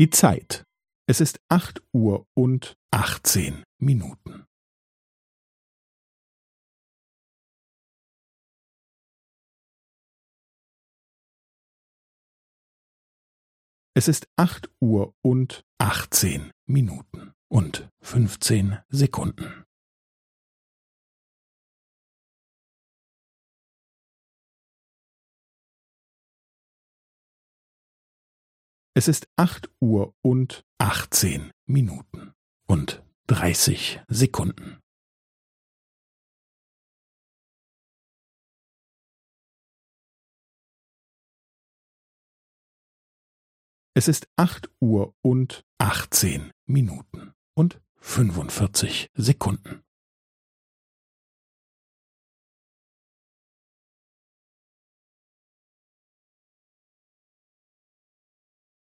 Die Zeit. Es ist acht Uhr und achtzehn Minuten. Es ist acht Uhr und achtzehn Minuten und fünfzehn Sekunden. Es ist acht Uhr und achtzehn Minuten und dreißig Sekunden. Es ist acht Uhr und achtzehn Minuten und fünfundvierzig Sekunden.